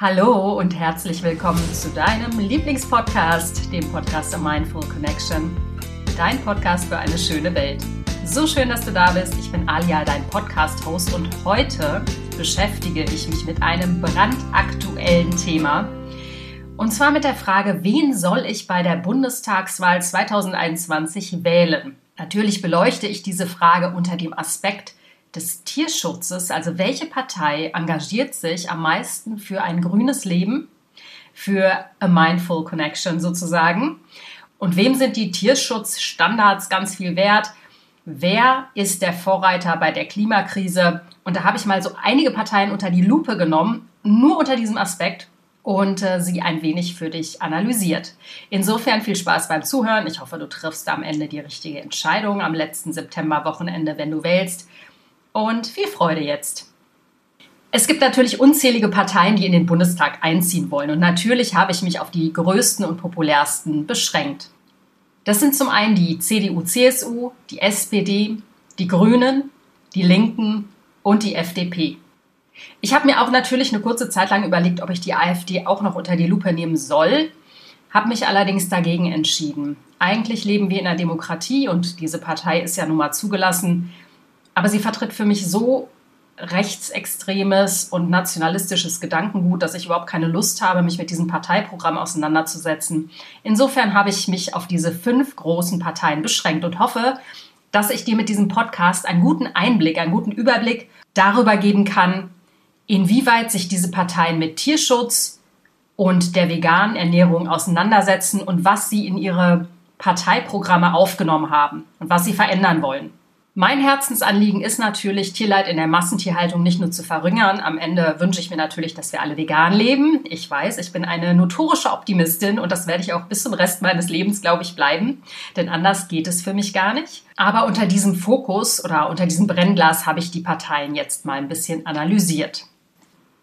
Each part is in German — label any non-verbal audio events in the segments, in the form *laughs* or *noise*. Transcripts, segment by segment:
Hallo und herzlich willkommen zu deinem Lieblingspodcast, dem Podcast A Mindful Connection. Dein Podcast für eine schöne Welt. So schön, dass du da bist. Ich bin Alia, dein Podcast-Host und heute beschäftige ich mich mit einem brandaktuellen Thema. Und zwar mit der Frage, wen soll ich bei der Bundestagswahl 2021 wählen? Natürlich beleuchte ich diese Frage unter dem Aspekt, des Tierschutzes, also welche Partei engagiert sich am meisten für ein grünes Leben, für a mindful connection sozusagen? Und wem sind die Tierschutzstandards ganz viel wert? Wer ist der Vorreiter bei der Klimakrise? Und da habe ich mal so einige Parteien unter die Lupe genommen, nur unter diesem Aspekt und äh, sie ein wenig für dich analysiert. Insofern viel Spaß beim Zuhören. Ich hoffe, du triffst am Ende die richtige Entscheidung am letzten Septemberwochenende, wenn du wählst und viel Freude jetzt. Es gibt natürlich unzählige Parteien, die in den Bundestag einziehen wollen. Und natürlich habe ich mich auf die größten und populärsten beschränkt. Das sind zum einen die CDU, CSU, die SPD, die Grünen, die Linken und die FDP. Ich habe mir auch natürlich eine kurze Zeit lang überlegt, ob ich die AfD auch noch unter die Lupe nehmen soll, habe mich allerdings dagegen entschieden. Eigentlich leben wir in einer Demokratie und diese Partei ist ja nun mal zugelassen aber sie vertritt für mich so rechtsextremes und nationalistisches Gedankengut, dass ich überhaupt keine Lust habe, mich mit diesem Parteiprogramm auseinanderzusetzen. Insofern habe ich mich auf diese fünf großen Parteien beschränkt und hoffe, dass ich dir mit diesem Podcast einen guten Einblick, einen guten Überblick darüber geben kann, inwieweit sich diese Parteien mit Tierschutz und der veganen Ernährung auseinandersetzen und was sie in ihre Parteiprogramme aufgenommen haben und was sie verändern wollen. Mein Herzensanliegen ist natürlich, Tierleid in der Massentierhaltung nicht nur zu verringern. Am Ende wünsche ich mir natürlich, dass wir alle vegan leben. Ich weiß, ich bin eine notorische Optimistin und das werde ich auch bis zum Rest meines Lebens, glaube ich, bleiben. Denn anders geht es für mich gar nicht. Aber unter diesem Fokus oder unter diesem Brennglas habe ich die Parteien jetzt mal ein bisschen analysiert.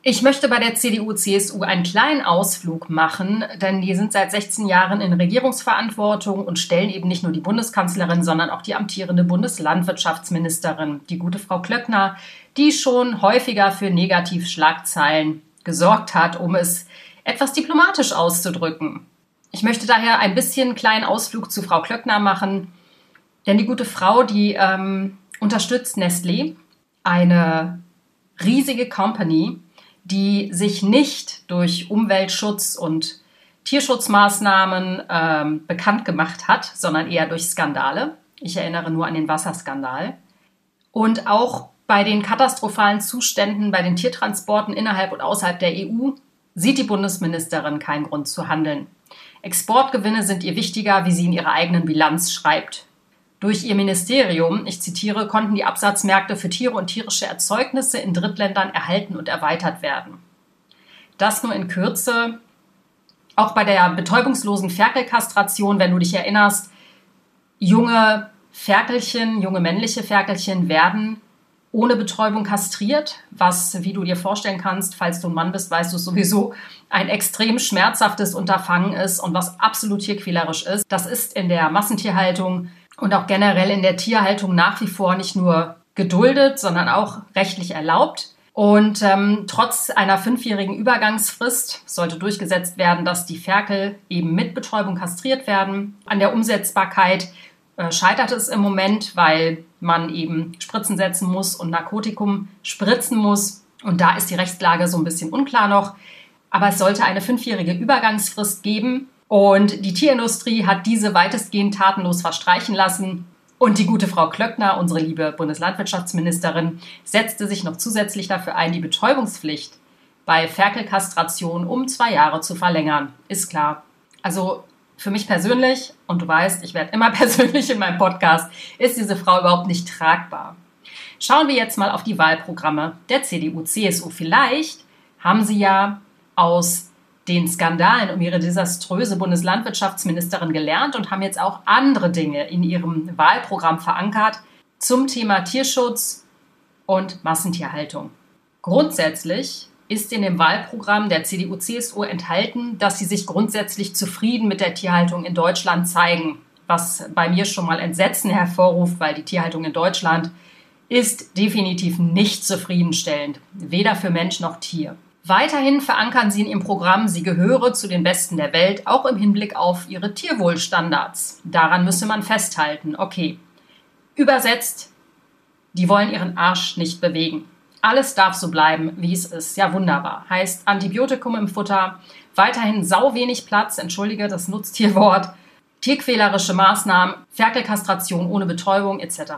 Ich möchte bei der CDU-CSU einen kleinen Ausflug machen, denn die sind seit 16 Jahren in Regierungsverantwortung und stellen eben nicht nur die Bundeskanzlerin, sondern auch die amtierende Bundeslandwirtschaftsministerin, die gute Frau Klöckner, die schon häufiger für Negativschlagzeilen gesorgt hat, um es etwas diplomatisch auszudrücken. Ich möchte daher ein bisschen einen kleinen Ausflug zu Frau Klöckner machen, denn die gute Frau, die ähm, unterstützt Nestlé, eine riesige Company, die sich nicht durch Umweltschutz und Tierschutzmaßnahmen ähm, bekannt gemacht hat, sondern eher durch Skandale. Ich erinnere nur an den Wasserskandal. Und auch bei den katastrophalen Zuständen bei den Tiertransporten innerhalb und außerhalb der EU sieht die Bundesministerin keinen Grund zu handeln. Exportgewinne sind ihr wichtiger, wie sie in ihrer eigenen Bilanz schreibt. Durch ihr Ministerium, ich zitiere, konnten die Absatzmärkte für Tiere und tierische Erzeugnisse in Drittländern erhalten und erweitert werden. Das nur in Kürze. Auch bei der betäubungslosen Ferkelkastration, wenn du dich erinnerst, junge Ferkelchen, junge männliche Ferkelchen werden ohne Betäubung kastriert, was, wie du dir vorstellen kannst, falls du ein Mann bist, weißt du sowieso, ein extrem schmerzhaftes Unterfangen ist und was absolut tierquälerisch ist. Das ist in der Massentierhaltung und auch generell in der Tierhaltung nach wie vor nicht nur geduldet, sondern auch rechtlich erlaubt. Und ähm, trotz einer fünfjährigen Übergangsfrist sollte durchgesetzt werden, dass die Ferkel eben mit Betäubung kastriert werden. An der Umsetzbarkeit äh, scheitert es im Moment, weil man eben Spritzen setzen muss und Narkotikum spritzen muss. Und da ist die Rechtslage so ein bisschen unklar noch. Aber es sollte eine fünfjährige Übergangsfrist geben, und die Tierindustrie hat diese weitestgehend tatenlos verstreichen lassen. Und die gute Frau Klöckner, unsere liebe Bundeslandwirtschaftsministerin, setzte sich noch zusätzlich dafür ein, die Betäubungspflicht bei Ferkelkastration um zwei Jahre zu verlängern. Ist klar. Also für mich persönlich, und du weißt, ich werde immer *laughs* persönlich in meinem Podcast, ist diese Frau überhaupt nicht tragbar. Schauen wir jetzt mal auf die Wahlprogramme der CDU-CSU. Vielleicht haben sie ja aus den Skandalen um ihre desaströse Bundeslandwirtschaftsministerin gelernt und haben jetzt auch andere Dinge in ihrem Wahlprogramm verankert zum Thema Tierschutz und Massentierhaltung. Grundsätzlich ist in dem Wahlprogramm der CDU-CSU enthalten, dass sie sich grundsätzlich zufrieden mit der Tierhaltung in Deutschland zeigen, was bei mir schon mal Entsetzen hervorruft, weil die Tierhaltung in Deutschland ist definitiv nicht zufriedenstellend, weder für Mensch noch Tier. Weiterhin verankern sie in ihrem Programm, sie gehöre zu den Besten der Welt, auch im Hinblick auf ihre Tierwohlstandards. Daran müsse man festhalten. Okay. Übersetzt, die wollen ihren Arsch nicht bewegen. Alles darf so bleiben, wie es ist. Ja, wunderbar. Heißt Antibiotikum im Futter, weiterhin sau wenig Platz, entschuldige das Nutztierwort, tierquälerische Maßnahmen, Ferkelkastration ohne Betäubung etc.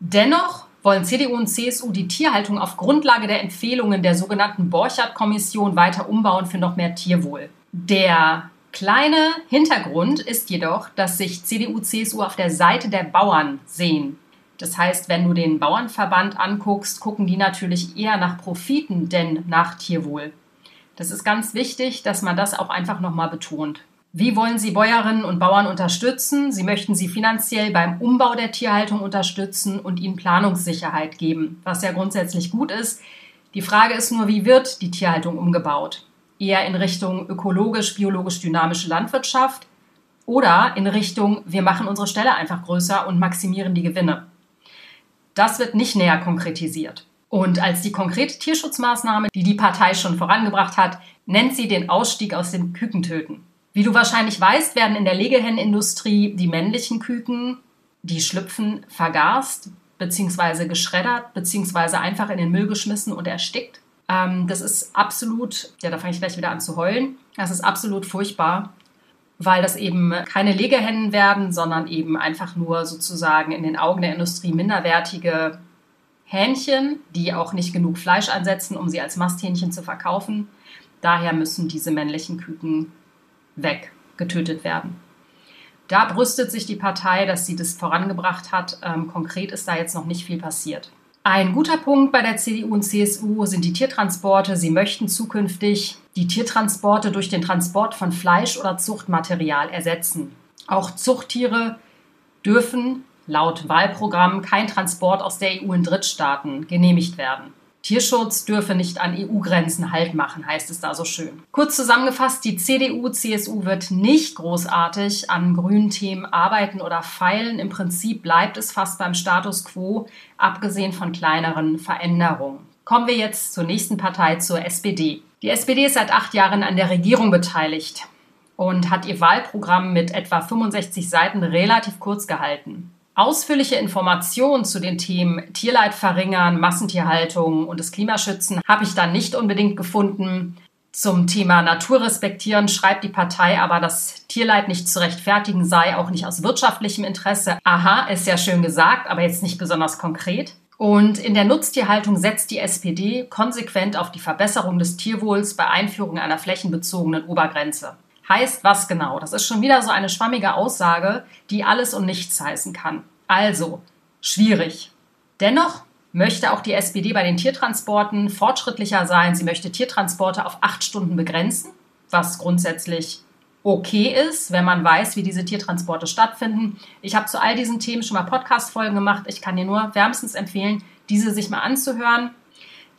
Dennoch wollen CDU und CSU die Tierhaltung auf Grundlage der Empfehlungen der sogenannten Borchardt-Kommission weiter umbauen für noch mehr Tierwohl. Der kleine Hintergrund ist jedoch, dass sich CDU, CSU auf der Seite der Bauern sehen. Das heißt, wenn du den Bauernverband anguckst, gucken die natürlich eher nach Profiten, denn nach Tierwohl. Das ist ganz wichtig, dass man das auch einfach nochmal betont. Wie wollen Sie Bäuerinnen und Bauern unterstützen? Sie möchten sie finanziell beim Umbau der Tierhaltung unterstützen und ihnen Planungssicherheit geben, was ja grundsätzlich gut ist. Die Frage ist nur, wie wird die Tierhaltung umgebaut? Eher in Richtung ökologisch-biologisch dynamische Landwirtschaft oder in Richtung, wir machen unsere Ställe einfach größer und maximieren die Gewinne. Das wird nicht näher konkretisiert. Und als die konkrete Tierschutzmaßnahme, die die Partei schon vorangebracht hat, nennt sie den Ausstieg aus dem Kükentöten. Wie du wahrscheinlich weißt, werden in der Legehennenindustrie die männlichen Küken, die schlüpfen, vergast bzw. geschreddert bzw. einfach in den Müll geschmissen und erstickt. Ähm, das ist absolut, ja, da fange ich gleich wieder an zu heulen. Das ist absolut furchtbar, weil das eben keine Legehennen werden, sondern eben einfach nur sozusagen in den Augen der Industrie minderwertige Hähnchen, die auch nicht genug Fleisch ansetzen, um sie als Masthähnchen zu verkaufen. Daher müssen diese männlichen Küken weg, getötet werden. Da brüstet sich die Partei, dass sie das vorangebracht hat. Ähm, konkret ist da jetzt noch nicht viel passiert. Ein guter Punkt bei der CDU und CSU sind die Tiertransporte. Sie möchten zukünftig die Tiertransporte durch den Transport von Fleisch oder Zuchtmaterial ersetzen. Auch Zuchttiere dürfen laut Wahlprogramm kein Transport aus der EU in Drittstaaten genehmigt werden. Tierschutz dürfe nicht an EU-Grenzen Halt machen, heißt es da so schön. Kurz zusammengefasst, die CDU, CSU wird nicht großartig an grünen Themen arbeiten oder feilen. Im Prinzip bleibt es fast beim Status quo, abgesehen von kleineren Veränderungen. Kommen wir jetzt zur nächsten Partei, zur SPD. Die SPD ist seit acht Jahren an der Regierung beteiligt und hat ihr Wahlprogramm mit etwa 65 Seiten relativ kurz gehalten. Ausführliche Informationen zu den Themen Tierleid verringern, Massentierhaltung und das Klimaschützen habe ich dann nicht unbedingt gefunden. Zum Thema Natur respektieren schreibt die Partei aber, dass Tierleid nicht zu rechtfertigen sei, auch nicht aus wirtschaftlichem Interesse. Aha, ist ja schön gesagt, aber jetzt nicht besonders konkret. Und in der Nutztierhaltung setzt die SPD konsequent auf die Verbesserung des Tierwohls bei Einführung einer flächenbezogenen Obergrenze. Heißt was genau? Das ist schon wieder so eine schwammige Aussage, die alles und nichts heißen kann. Also, schwierig. Dennoch möchte auch die SPD bei den Tiertransporten fortschrittlicher sein. Sie möchte Tiertransporte auf acht Stunden begrenzen, was grundsätzlich okay ist, wenn man weiß, wie diese Tiertransporte stattfinden. Ich habe zu all diesen Themen schon mal Podcast-Folgen gemacht. Ich kann dir nur wärmstens empfehlen, diese sich mal anzuhören.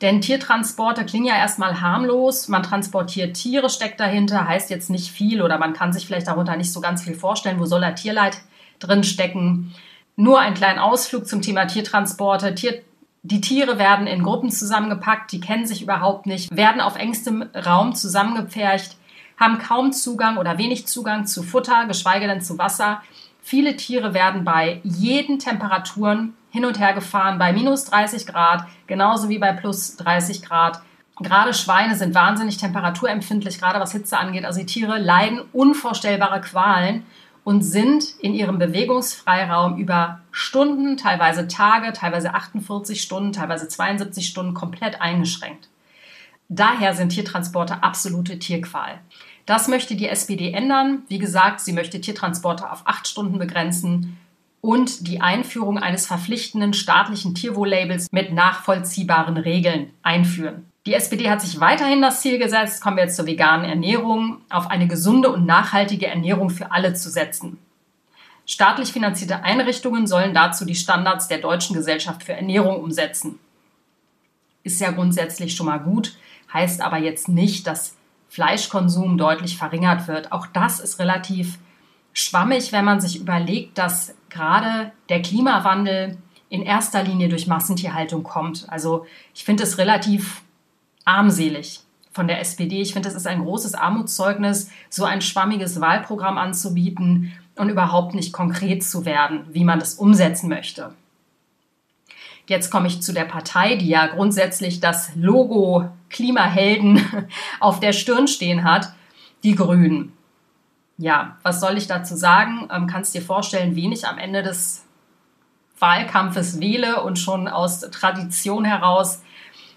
Denn Tiertransporte klingen ja erstmal harmlos. Man transportiert Tiere, steckt dahinter, heißt jetzt nicht viel oder man kann sich vielleicht darunter nicht so ganz viel vorstellen. Wo soll da Tierleid drin stecken? Nur ein kleiner Ausflug zum Thema Tiertransporte. Tier, die Tiere werden in Gruppen zusammengepackt, die kennen sich überhaupt nicht, werden auf engstem Raum zusammengepfercht, haben kaum Zugang oder wenig Zugang zu Futter, geschweige denn zu Wasser. Viele Tiere werden bei jeden Temperaturen hin und her gefahren bei minus 30 Grad, genauso wie bei plus 30 Grad. Gerade Schweine sind wahnsinnig temperaturempfindlich, gerade was Hitze angeht. Also die Tiere leiden unvorstellbare Qualen und sind in ihrem Bewegungsfreiraum über Stunden, teilweise Tage, teilweise 48 Stunden, teilweise 72 Stunden komplett eingeschränkt. Daher sind Tiertransporte absolute Tierqual. Das möchte die SPD ändern. Wie gesagt, sie möchte Tiertransporte auf acht Stunden begrenzen und die Einführung eines verpflichtenden staatlichen Tierwohl-Labels mit nachvollziehbaren Regeln einführen. Die SPD hat sich weiterhin das Ziel gesetzt, kommen wir jetzt zur veganen Ernährung, auf eine gesunde und nachhaltige Ernährung für alle zu setzen. Staatlich finanzierte Einrichtungen sollen dazu die Standards der Deutschen Gesellschaft für Ernährung umsetzen. Ist ja grundsätzlich schon mal gut, heißt aber jetzt nicht, dass Fleischkonsum deutlich verringert wird. Auch das ist relativ schwammig, wenn man sich überlegt, dass gerade der Klimawandel in erster Linie durch Massentierhaltung kommt. Also ich finde es relativ armselig, von der SPD. Ich finde, es ist ein großes Armutszeugnis, so ein schwammiges Wahlprogramm anzubieten und überhaupt nicht konkret zu werden, wie man das umsetzen möchte. Jetzt komme ich zu der Partei, die ja grundsätzlich das Logo Klimahelden *laughs* auf der Stirn stehen hat, die Grünen. Ja, was soll ich dazu sagen? Ähm, kannst dir vorstellen, wen ich am Ende des Wahlkampfes wähle und schon aus Tradition heraus.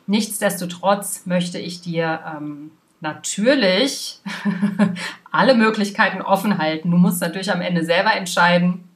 Nichtsdestotrotz möchte ich dir ähm, natürlich *laughs* alle Möglichkeiten offen halten. Du musst natürlich am Ende selber entscheiden,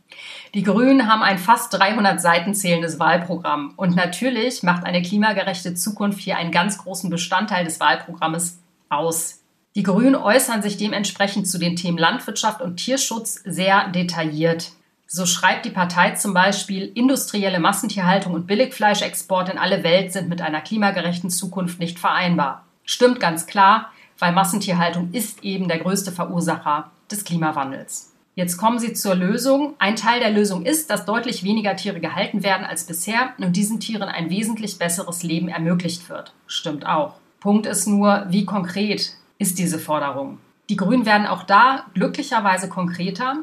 die Grünen haben ein fast 300 Seiten zählendes Wahlprogramm. Und natürlich macht eine klimagerechte Zukunft hier einen ganz großen Bestandteil des Wahlprogrammes aus. Die Grünen äußern sich dementsprechend zu den Themen Landwirtschaft und Tierschutz sehr detailliert. So schreibt die Partei zum Beispiel, industrielle Massentierhaltung und Billigfleischexport in alle Welt sind mit einer klimagerechten Zukunft nicht vereinbar. Stimmt ganz klar, weil Massentierhaltung ist eben der größte Verursacher des Klimawandels. Jetzt kommen Sie zur Lösung. Ein Teil der Lösung ist, dass deutlich weniger Tiere gehalten werden als bisher und diesen Tieren ein wesentlich besseres Leben ermöglicht wird. Stimmt auch. Punkt ist nur, wie konkret ist diese Forderung? Die Grünen werden auch da glücklicherweise konkreter,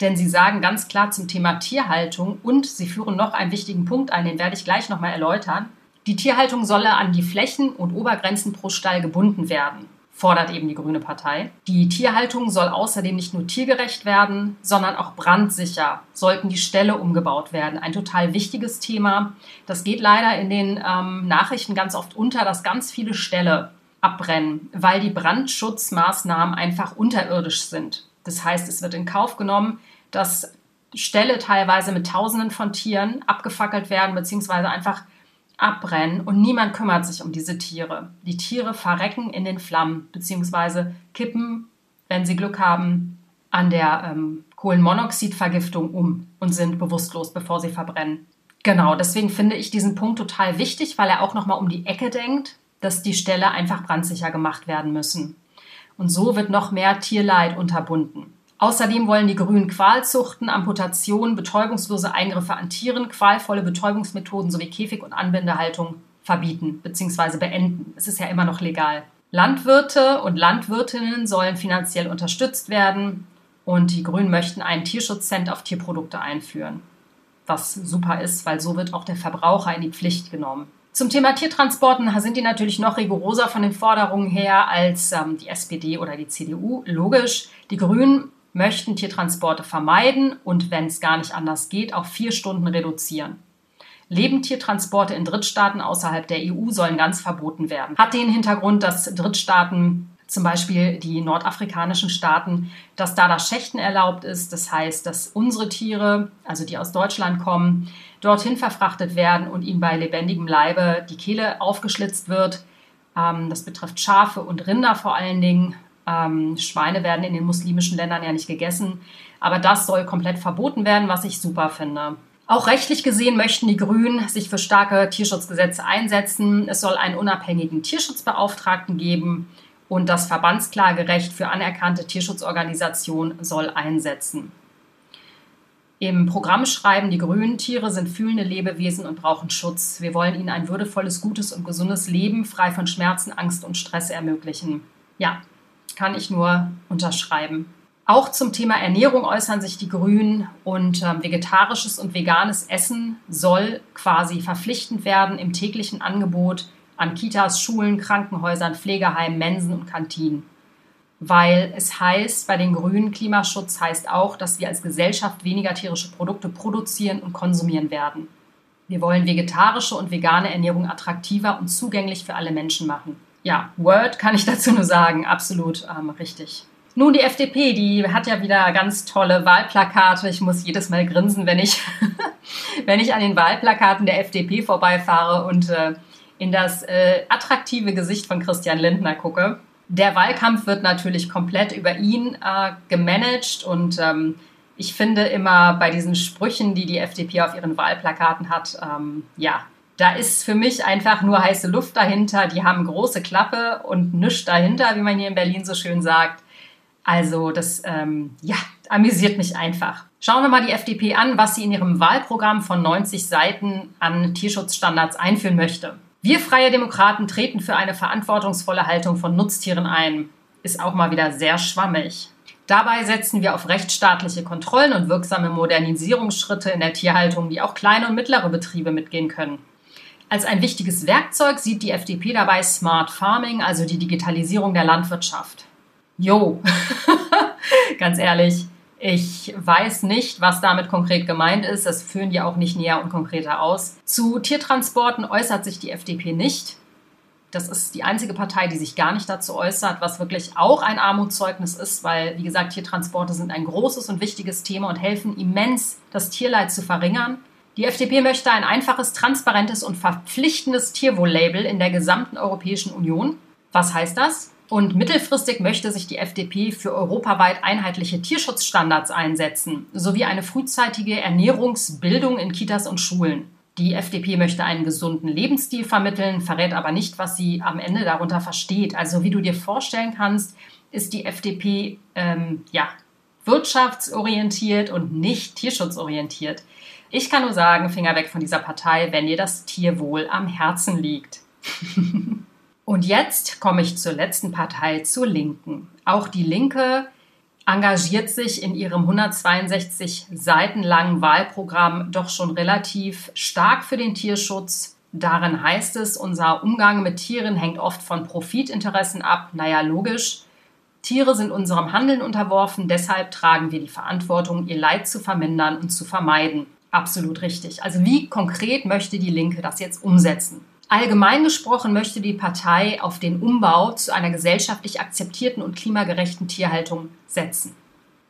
denn sie sagen ganz klar zum Thema Tierhaltung und sie führen noch einen wichtigen Punkt ein, den werde ich gleich nochmal erläutern. Die Tierhaltung solle an die Flächen und Obergrenzen pro Stall gebunden werden fordert eben die Grüne Partei. Die Tierhaltung soll außerdem nicht nur tiergerecht werden, sondern auch brandsicher sollten die Ställe umgebaut werden. Ein total wichtiges Thema. Das geht leider in den ähm, Nachrichten ganz oft unter, dass ganz viele Ställe abbrennen, weil die Brandschutzmaßnahmen einfach unterirdisch sind. Das heißt, es wird in Kauf genommen, dass Ställe teilweise mit Tausenden von Tieren abgefackelt werden, beziehungsweise einfach abbrennen und niemand kümmert sich um diese Tiere. Die Tiere verrecken in den Flammen beziehungsweise kippen, wenn sie Glück haben, an der ähm, Kohlenmonoxidvergiftung um und sind bewusstlos, bevor sie verbrennen. Genau, deswegen finde ich diesen Punkt total wichtig, weil er auch nochmal um die Ecke denkt, dass die Ställe einfach brandsicher gemacht werden müssen. Und so wird noch mehr Tierleid unterbunden. Außerdem wollen die Grünen Qualzuchten, Amputationen, betäubungslose Eingriffe an Tieren, qualvolle Betäubungsmethoden sowie Käfig- und Anbindehaltung verbieten bzw. beenden. Es ist ja immer noch legal. Landwirte und Landwirtinnen sollen finanziell unterstützt werden und die Grünen möchten einen Tierschutzcent auf Tierprodukte einführen. Was super ist, weil so wird auch der Verbraucher in die Pflicht genommen. Zum Thema Tiertransporten sind die natürlich noch rigoroser von den Forderungen her als ähm, die SPD oder die CDU. Logisch. Die Grünen möchten Tiertransporte vermeiden und, wenn es gar nicht anders geht, auf vier Stunden reduzieren. Lebendtiertransporte in Drittstaaten außerhalb der EU sollen ganz verboten werden. Hat den Hintergrund, dass Drittstaaten, zum Beispiel die nordafrikanischen Staaten, dass da das Schächten erlaubt ist. Das heißt, dass unsere Tiere, also die aus Deutschland kommen, dorthin verfrachtet werden und ihnen bei lebendigem Leibe die Kehle aufgeschlitzt wird. Ähm, das betrifft Schafe und Rinder vor allen Dingen. Ähm, Schweine werden in den muslimischen Ländern ja nicht gegessen. Aber das soll komplett verboten werden, was ich super finde. Auch rechtlich gesehen möchten die Grünen sich für starke Tierschutzgesetze einsetzen. Es soll einen unabhängigen Tierschutzbeauftragten geben und das Verbandsklagerecht für anerkannte Tierschutzorganisationen soll einsetzen. Im Programm schreiben die Grünen, Tiere sind fühlende Lebewesen und brauchen Schutz. Wir wollen ihnen ein würdevolles, gutes und gesundes Leben frei von Schmerzen, Angst und Stress ermöglichen. Ja, kann ich nur unterschreiben. Auch zum Thema Ernährung äußern sich die Grünen und äh, vegetarisches und veganes Essen soll quasi verpflichtend werden im täglichen Angebot an Kitas, Schulen, Krankenhäusern, Pflegeheimen, Mensen und Kantinen. Weil es heißt, bei den Grünen Klimaschutz heißt auch, dass wir als Gesellschaft weniger tierische Produkte produzieren und konsumieren werden. Wir wollen vegetarische und vegane Ernährung attraktiver und zugänglich für alle Menschen machen ja, Word kann ich *laughs* dazu nur sagen, absolut ähm, richtig. Nun, die FDP, die hat ja wieder ganz tolle Wahlplakate. Ich muss jedes Mal grinsen, wenn ich, *laughs* wenn ich an den Wahlplakaten der FDP vorbeifahre und äh, in das äh, attraktive Gesicht von Christian Lindner gucke. Der Wahlkampf wird natürlich komplett über ihn äh, gemanagt und ähm, ich finde immer bei diesen Sprüchen, die die FDP auf ihren Wahlplakaten hat, ähm, ja, da ist für mich einfach nur heiße Luft dahinter. Die haben große Klappe und nichts dahinter, wie man hier in Berlin so schön sagt. Also das, ähm, ja, amüsiert mich einfach. Schauen wir mal die FDP an, was sie in ihrem Wahlprogramm von 90 Seiten an Tierschutzstandards einführen möchte. Wir freie Demokraten treten für eine verantwortungsvolle Haltung von Nutztieren ein. Ist auch mal wieder sehr schwammig. Dabei setzen wir auf rechtsstaatliche Kontrollen und wirksame Modernisierungsschritte in der Tierhaltung, die auch kleine und mittlere Betriebe mitgehen können. Als ein wichtiges Werkzeug sieht die FDP dabei Smart Farming, also die Digitalisierung der Landwirtschaft. Jo, *laughs* ganz ehrlich, ich weiß nicht, was damit konkret gemeint ist. Das führen die auch nicht näher und konkreter aus. Zu Tiertransporten äußert sich die FDP nicht. Das ist die einzige Partei, die sich gar nicht dazu äußert, was wirklich auch ein Armutszeugnis ist, weil, wie gesagt, Tiertransporte sind ein großes und wichtiges Thema und helfen immens, das Tierleid zu verringern. Die FDP möchte ein einfaches, transparentes und verpflichtendes Tierwohl-Label in der gesamten Europäischen Union. Was heißt das? Und mittelfristig möchte sich die FDP für europaweit einheitliche Tierschutzstandards einsetzen, sowie eine frühzeitige Ernährungsbildung in Kitas und Schulen. Die FDP möchte einen gesunden Lebensstil vermitteln, verrät aber nicht, was sie am Ende darunter versteht. Also wie du dir vorstellen kannst, ist die FDP ähm, ja, wirtschaftsorientiert und nicht tierschutzorientiert. Ich kann nur sagen, Finger weg von dieser Partei, wenn dir das Tierwohl am Herzen liegt. *laughs* Und jetzt komme ich zur letzten Partei, zur Linken. Auch die Linke engagiert sich in ihrem 162 Seiten langen Wahlprogramm doch schon relativ stark für den Tierschutz. Darin heißt es, unser Umgang mit Tieren hängt oft von Profitinteressen ab. Naja, logisch. Tiere sind unserem Handeln unterworfen, deshalb tragen wir die Verantwortung, ihr Leid zu vermindern und zu vermeiden. Absolut richtig. Also wie konkret möchte die Linke das jetzt umsetzen? Allgemein gesprochen möchte die Partei auf den Umbau zu einer gesellschaftlich akzeptierten und klimagerechten Tierhaltung setzen.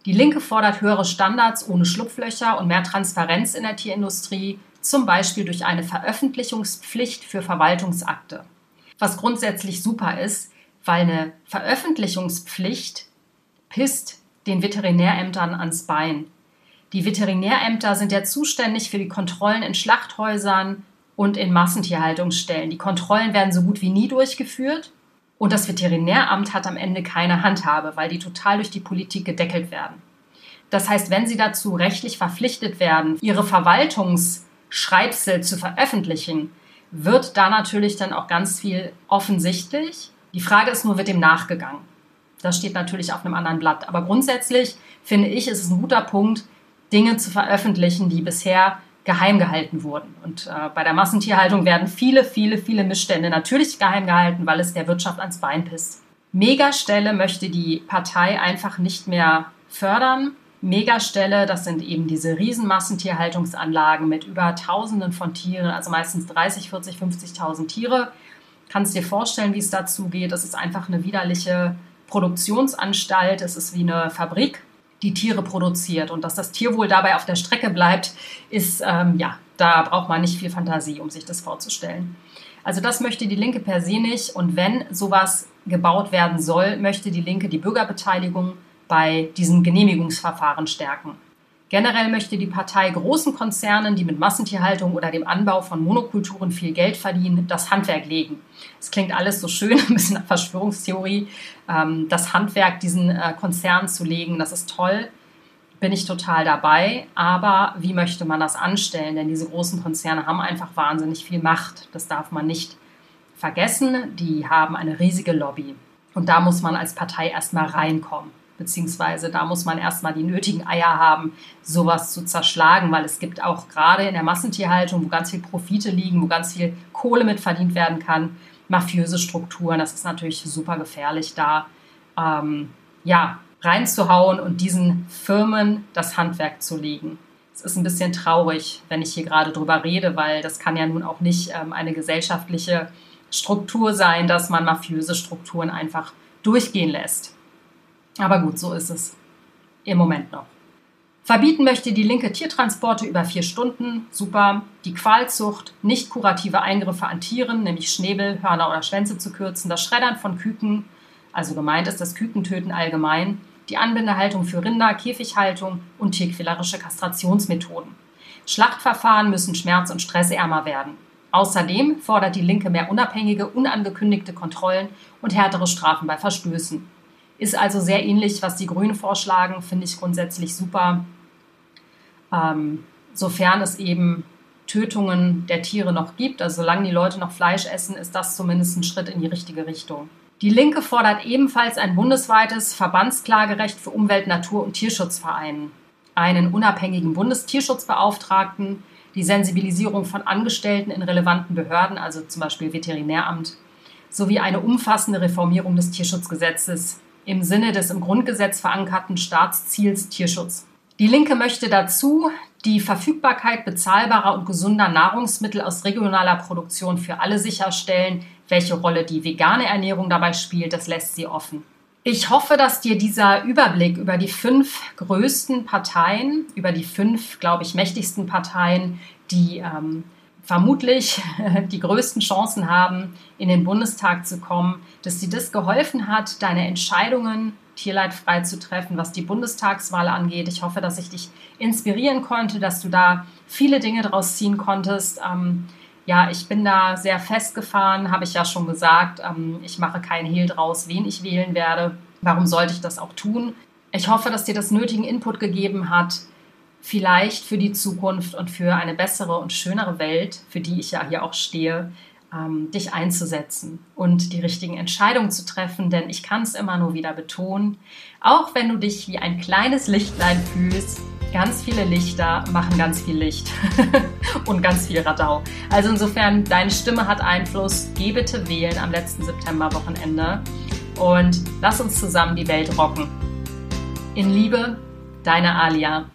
Die Linke fordert höhere Standards ohne Schlupflöcher und mehr Transparenz in der Tierindustrie, zum Beispiel durch eine Veröffentlichungspflicht für Verwaltungsakte. Was grundsätzlich super ist, weil eine Veröffentlichungspflicht pisst den Veterinärämtern ans Bein. Die Veterinärämter sind ja zuständig für die Kontrollen in Schlachthäusern, und in Massentierhaltungsstellen. Die Kontrollen werden so gut wie nie durchgeführt und das Veterinäramt hat am Ende keine Handhabe, weil die total durch die Politik gedeckelt werden. Das heißt, wenn sie dazu rechtlich verpflichtet werden, ihre Verwaltungsschreibsel zu veröffentlichen, wird da natürlich dann auch ganz viel offensichtlich. Die Frage ist nur, wird dem nachgegangen? Das steht natürlich auf einem anderen Blatt. Aber grundsätzlich finde ich, ist es ein guter Punkt, Dinge zu veröffentlichen, die bisher geheim gehalten wurden. Und äh, bei der Massentierhaltung werden viele, viele, viele Missstände natürlich geheim gehalten, weil es der Wirtschaft ans Bein pisst. Megastelle möchte die Partei einfach nicht mehr fördern. Megastelle, das sind eben diese riesen Massentierhaltungsanlagen mit über Tausenden von Tieren, also meistens 30, 40, 50.000 Tiere. Kannst dir vorstellen, wie es dazu geht. Das ist einfach eine widerliche Produktionsanstalt. Es ist wie eine Fabrik die Tiere produziert. Und dass das Tierwohl dabei auf der Strecke bleibt, ist, ähm, ja, da braucht man nicht viel Fantasie, um sich das vorzustellen. Also das möchte die Linke per se nicht. Und wenn sowas gebaut werden soll, möchte die Linke die Bürgerbeteiligung bei diesen Genehmigungsverfahren stärken. Generell möchte die Partei großen Konzernen, die mit Massentierhaltung oder dem Anbau von Monokulturen viel Geld verdienen, das Handwerk legen. Es klingt alles so schön, *laughs* ein bisschen nach Verschwörungstheorie. Ähm, das Handwerk diesen äh, Konzernen zu legen, das ist toll, bin ich total dabei. Aber wie möchte man das anstellen? Denn diese großen Konzerne haben einfach wahnsinnig viel Macht. Das darf man nicht vergessen. Die haben eine riesige Lobby. Und da muss man als Partei erstmal reinkommen beziehungsweise da muss man erstmal die nötigen Eier haben, sowas zu zerschlagen, weil es gibt auch gerade in der Massentierhaltung, wo ganz viel Profite liegen, wo ganz viel Kohle mit verdient werden kann, mafiöse Strukturen. Das ist natürlich super gefährlich, da ähm, ja, reinzuhauen und diesen Firmen das Handwerk zu legen. Es ist ein bisschen traurig, wenn ich hier gerade drüber rede, weil das kann ja nun auch nicht ähm, eine gesellschaftliche Struktur sein, dass man mafiöse Strukturen einfach durchgehen lässt. Aber gut, so ist es im Moment noch. Verbieten möchte die Linke Tiertransporte über vier Stunden, super. Die Qualzucht, nicht kurative Eingriffe an Tieren, nämlich Schnäbel, Hörner oder Schwänze zu kürzen, das Schreddern von Küken, also gemeint ist das Kükentöten allgemein, die Anbindehaltung für Rinder, Käfighaltung und tierquälerische Kastrationsmethoden. Schlachtverfahren müssen schmerz- und stressärmer werden. Außerdem fordert die Linke mehr unabhängige, unangekündigte Kontrollen und härtere Strafen bei Verstößen. Ist also sehr ähnlich, was die Grünen vorschlagen, finde ich grundsätzlich super. Ähm, sofern es eben Tötungen der Tiere noch gibt. Also solange die Leute noch Fleisch essen, ist das zumindest ein Schritt in die richtige Richtung. Die Linke fordert ebenfalls ein bundesweites Verbandsklagerecht für Umwelt-, Natur- und Tierschutzvereine, einen unabhängigen Bundestierschutzbeauftragten, die Sensibilisierung von Angestellten in relevanten Behörden, also zum Beispiel Veterinäramt, sowie eine umfassende Reformierung des Tierschutzgesetzes im Sinne des im Grundgesetz verankerten Staatsziels Tierschutz. Die Linke möchte dazu die Verfügbarkeit bezahlbarer und gesunder Nahrungsmittel aus regionaler Produktion für alle sicherstellen. Welche Rolle die vegane Ernährung dabei spielt, das lässt sie offen. Ich hoffe, dass dir dieser Überblick über die fünf größten Parteien, über die fünf, glaube ich, mächtigsten Parteien, die ähm, vermutlich *laughs* die größten Chancen haben, in den Bundestag zu kommen, dass dir das geholfen hat, deine Entscheidungen tierleidfrei zu treffen, was die Bundestagswahl angeht. Ich hoffe, dass ich dich inspirieren konnte, dass du da viele Dinge daraus ziehen konntest. Ähm, ja, ich bin da sehr festgefahren, habe ich ja schon gesagt. Ähm, ich mache keinen Hehl draus, wen ich wählen werde. Warum sollte ich das auch tun? Ich hoffe, dass dir das nötigen Input gegeben hat, vielleicht für die Zukunft und für eine bessere und schönere Welt, für die ich ja hier auch stehe, ähm, dich einzusetzen und die richtigen Entscheidungen zu treffen. Denn ich kann es immer nur wieder betonen, auch wenn du dich wie ein kleines Lichtlein fühlst, ganz viele Lichter machen ganz viel Licht *laughs* und ganz viel Radau. Also insofern, deine Stimme hat Einfluss. Geh bitte wählen am letzten Septemberwochenende und lass uns zusammen die Welt rocken. In Liebe, deine Alia.